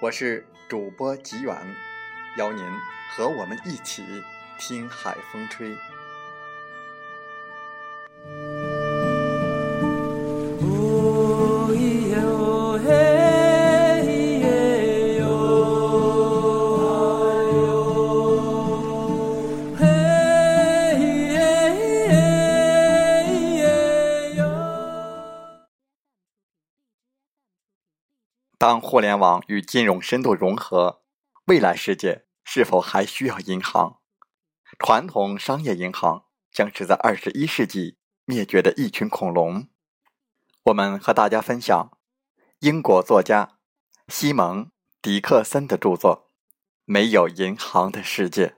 我是主播吉远。邀您和我们一起听海风吹。当互联网与金融深度融合，未来世界。是否还需要银行？传统商业银行将是在二十一世纪灭绝的一群恐龙。我们和大家分享英国作家西蒙·迪克森的著作《没有银行的世界》。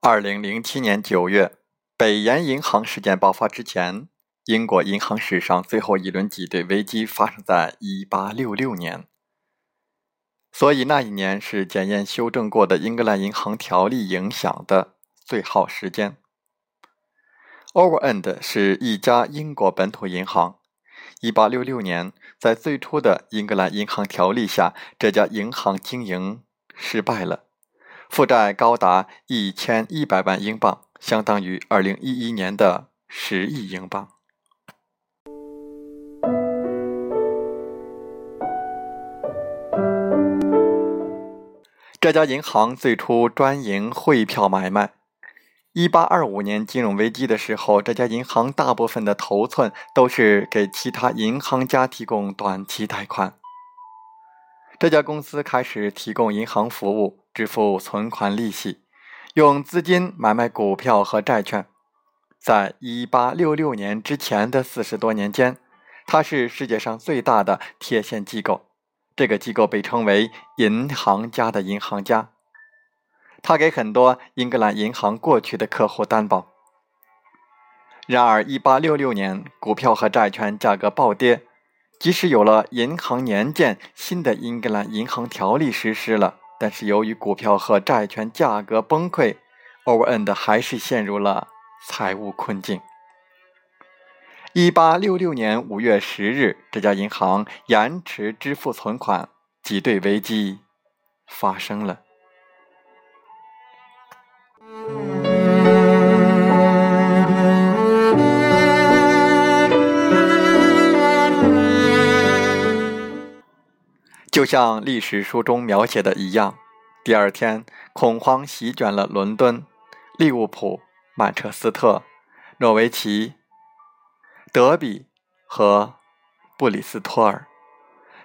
二零零七年九月，北岩银行事件爆发之前。英国银行史上最后一轮挤兑危机发生在1866年，所以那一年是检验修正过的英格兰银行条例影响的最好时间。Overend 是一家英国本土银行。1866年，在最初的英格兰银行条例下，这家银行经营失败了，负债高达1100万英镑，相当于2011年的十亿英镑。这家银行最初专营汇票买卖。一八二五年金融危机的时候，这家银行大部分的头寸都是给其他银行家提供短期贷款。这家公司开始提供银行服务，支付存款利息，用资金买卖股票和债券。在一八六六年之前的四十多年间，它是世界上最大的贴现机构。这个机构被称为“银行家的银行家”，他给很多英格兰银行过去的客户担保。然而，1866年股票和债券价格暴跌，即使有了银行年鉴，新的英格兰银行条例实施了，但是由于股票和债券价格崩溃，Overend 还是陷入了财务困境。一八六六年五月十日，这家银行延迟支付存款，挤兑危机发生了。就像历史书中描写的一样，第二天恐慌席卷了伦敦、利物浦、曼彻斯特、诺维奇。德比和布里斯托尔，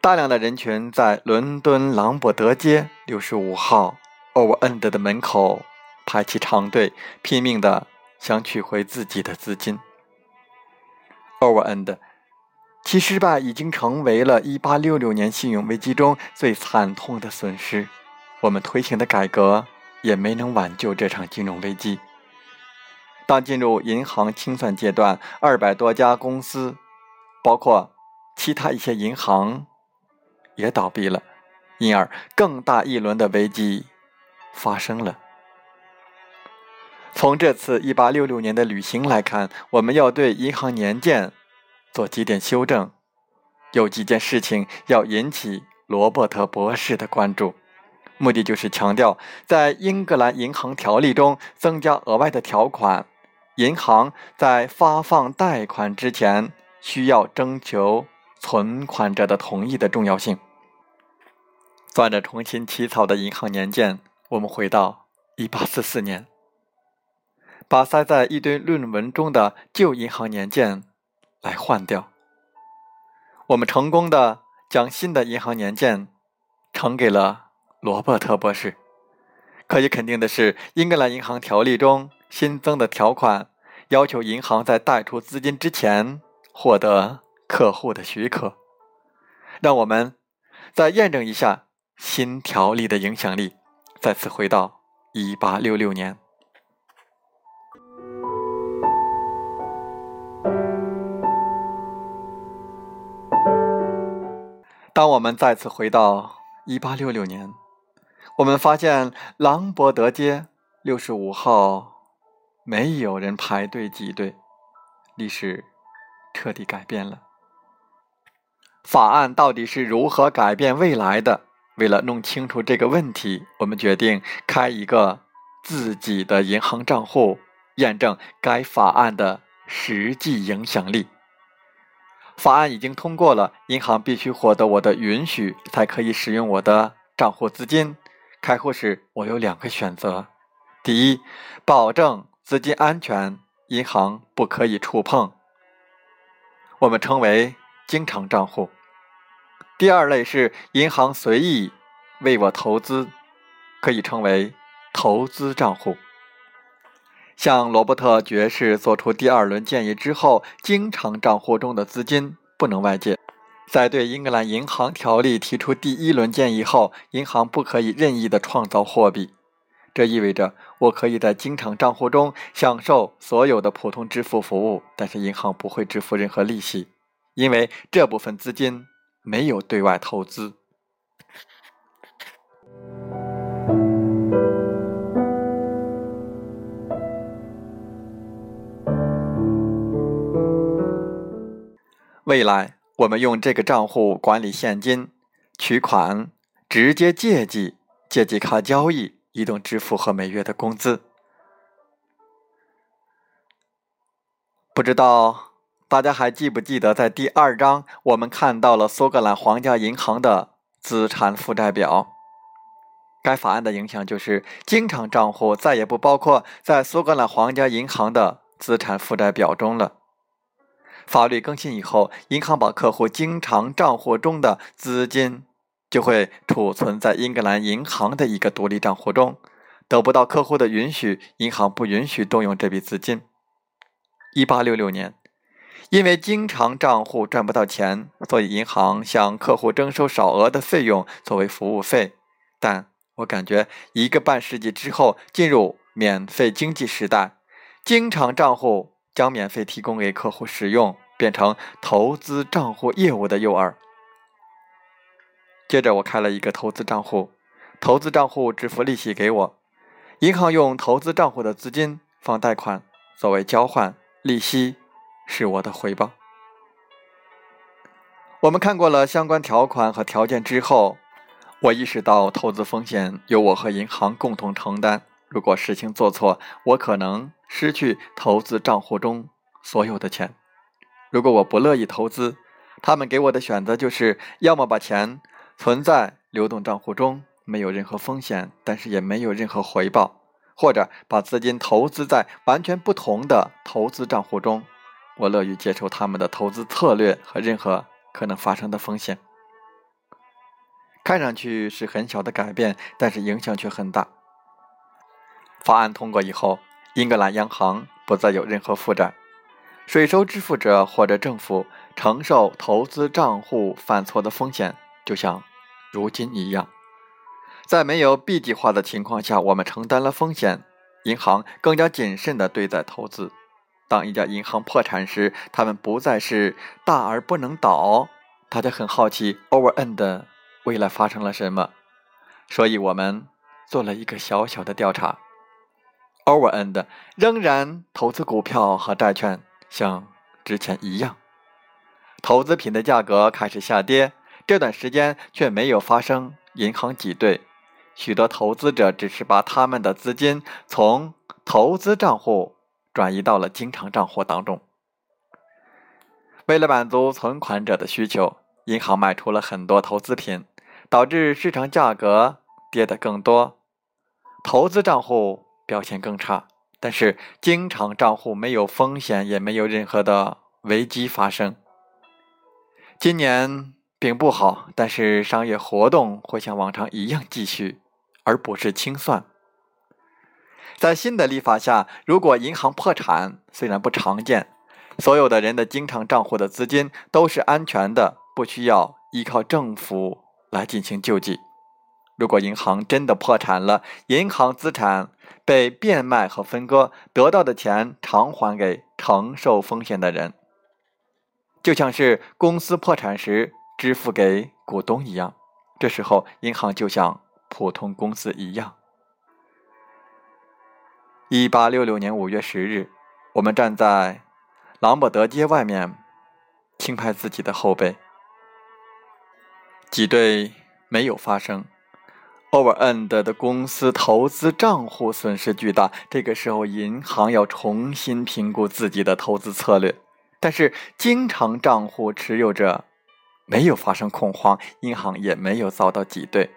大量的人群在伦敦朗伯德街六十五号 Overend 的门口排起长队，拼命的想取回自己的资金。Overend 其失败已经成为了一八六六年信用危机中最惨痛的损失。我们推行的改革也没能挽救这场金融危机。当进入银行清算阶段，二百多家公司，包括其他一些银行，也倒闭了，因而更大一轮的危机发生了。从这次1866年的旅行来看，我们要对银行年鉴做几点修正，有几件事情要引起罗伯特博士的关注。目的就是强调，在英格兰银行条例中增加额外的条款，银行在发放贷款之前需要征求存款者的同意的重要性。攥着重新起草的银行年鉴，我们回到1844年，把塞在一堆论文中的旧银行年鉴来换掉。我们成功的将新的银行年鉴呈给了罗伯特博士。可以肯定的是，英格兰银行条例中新增的条款要求银行在贷出资金之前获得客户的许可。让我们再验证一下。新条例的影响力再次回到一八六六年。当我们再次回到一八六六年，我们发现朗伯德街六十五号没有人排队挤兑，历史彻底改变了。法案到底是如何改变未来的？为了弄清楚这个问题，我们决定开一个自己的银行账户，验证该法案的实际影响力。法案已经通过了，银行必须获得我的允许才可以使用我的账户资金。开户时，我有两个选择：第一，保证资金安全，银行不可以触碰，我们称为经常账户。第二类是银行随意为我投资，可以称为投资账户。向罗伯特爵士做出第二轮建议之后，经常账户中的资金不能外借。在对英格兰银行条例提出第一轮建议后，银行不可以任意的创造货币。这意味着我可以在经常账户中享受所有的普通支付服务，但是银行不会支付任何利息，因为这部分资金。没有对外投资。未来，我们用这个账户管理现金、取款、直接借记、借记卡交易、移动支付和每月的工资。不知道。大家还记不记得，在第二章我们看到了苏格兰皇家银行的资产负债表？该法案的影响就是，经常账户再也不包括在苏格兰皇家银行的资产负债表中了。法律更新以后，银行把客户经常账户中的资金就会储存在英格兰银行的一个独立账户中，得不到客户的允许，银行不允许动用这笔资金。一八六六年。因为经常账户赚不到钱，所以银行向客户征收少额的费用作为服务费。但我感觉一个半世纪之后进入免费经济时代，经常账户将免费提供给客户使用，变成投资账户业务的诱饵。接着我开了一个投资账户，投资账户支付利息给我，银行用投资账户的资金放贷款作为交换利息。是我的回报。我们看过了相关条款和条件之后，我意识到投资风险由我和银行共同承担。如果事情做错，我可能失去投资账户中所有的钱。如果我不乐意投资，他们给我的选择就是要么把钱存在流动账户中，没有任何风险，但是也没有任何回报；或者把资金投资在完全不同的投资账户中。我乐于接受他们的投资策略和任何可能发生的风险。看上去是很小的改变，但是影响却很大。法案通过以后，英格兰央行不再有任何负债，税收支付者或者政府承受投资账户犯错的风险，就像如今一样。在没有 B 计划的情况下，我们承担了风险，银行更加谨慎地对待投资。当一家银行破产时，他们不再是大而不能倒。大家很好奇 Overend 未来发生了什么，所以我们做了一个小小的调查。Overend 仍然投资股票和债券，像之前一样。投资品的价格开始下跌，这段时间却没有发生银行挤兑，许多投资者只是把他们的资金从投资账户转移到了经常账户当中。为了满足存款者的需求，银行卖出了很多投资品，导致市场价格跌得更多，投资账户表现更差。但是经常账户没有风险，也没有任何的危机发生。今年并不好，但是商业活动会像往常一样继续，而不是清算。在新的立法下，如果银行破产，虽然不常见，所有的人的经常账户的资金都是安全的，不需要依靠政府来进行救济。如果银行真的破产了，银行资产被变卖和分割，得到的钱偿还给承受风险的人，就像是公司破产时支付给股东一样。这时候，银行就像普通公司一样。一八六六年五月十日，我们站在朗伯德街外面，轻拍自己的后背，挤兑没有发生。Overend 的公司投资账户损失巨大，这个时候银行要重新评估自己的投资策略。但是经常账户持有者没有发生恐慌，银行也没有遭到挤兑。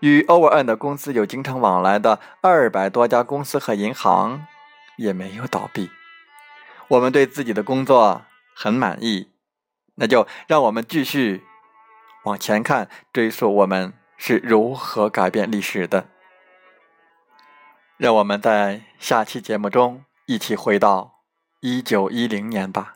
与 Overend 公司有经常往来的二百多家公司和银行也没有倒闭。我们对自己的工作很满意，那就让我们继续往前看，追溯我们。是如何改变历史的？让我们在下期节目中一起回到一九一零年吧。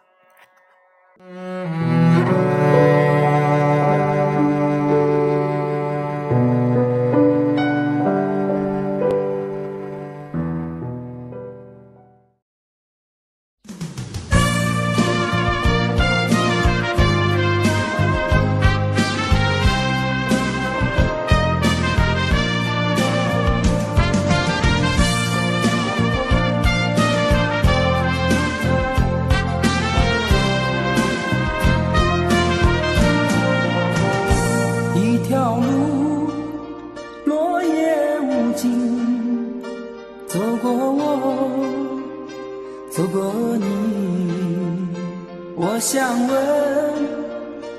我想问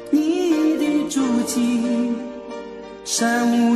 你的足迹，山无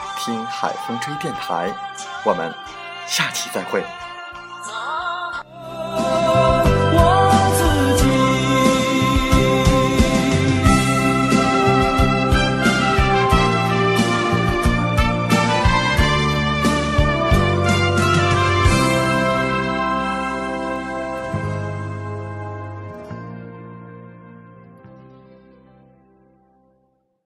听海风吹电台”。我们下期再会。